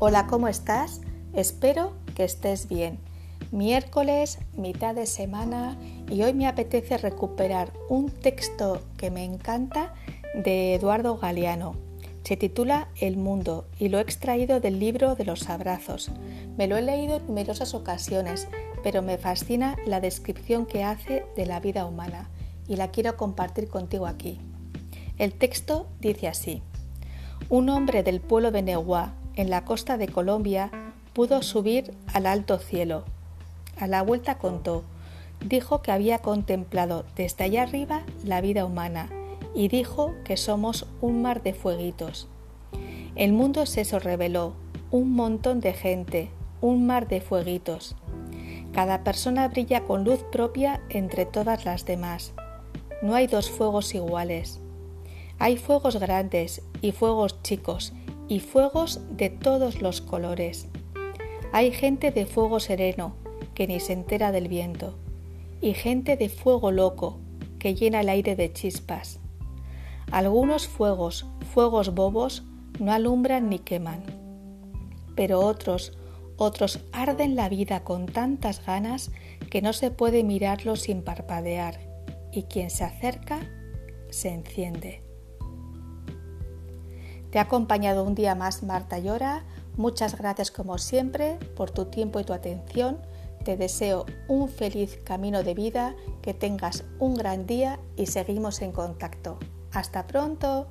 Hola, ¿cómo estás? Espero que estés bien. Miércoles, mitad de semana y hoy me apetece recuperar un texto que me encanta de Eduardo Galeano. Se titula El mundo y lo he extraído del libro de los abrazos. Me lo he leído en numerosas ocasiones, pero me fascina la descripción que hace de la vida humana y la quiero compartir contigo aquí. El texto dice así. Un hombre del pueblo de en la costa de Colombia, pudo subir al alto cielo. A la vuelta contó, dijo que había contemplado desde allá arriba la vida humana y dijo que somos un mar de fueguitos. El mundo se reveló, un montón de gente, un mar de fueguitos. Cada persona brilla con luz propia entre todas las demás. No hay dos fuegos iguales. Hay fuegos grandes y fuegos chicos y fuegos de todos los colores. Hay gente de fuego sereno que ni se entera del viento y gente de fuego loco que llena el aire de chispas. Algunos fuegos, fuegos bobos, no alumbran ni queman, pero otros, otros arden la vida con tantas ganas que no se puede mirarlos sin parpadear y quien se acerca se enciende. Te ha acompañado un día más Marta Llora. Muchas gracias como siempre por tu tiempo y tu atención. Te deseo un feliz camino de vida, que tengas un gran día y seguimos en contacto. Hasta pronto.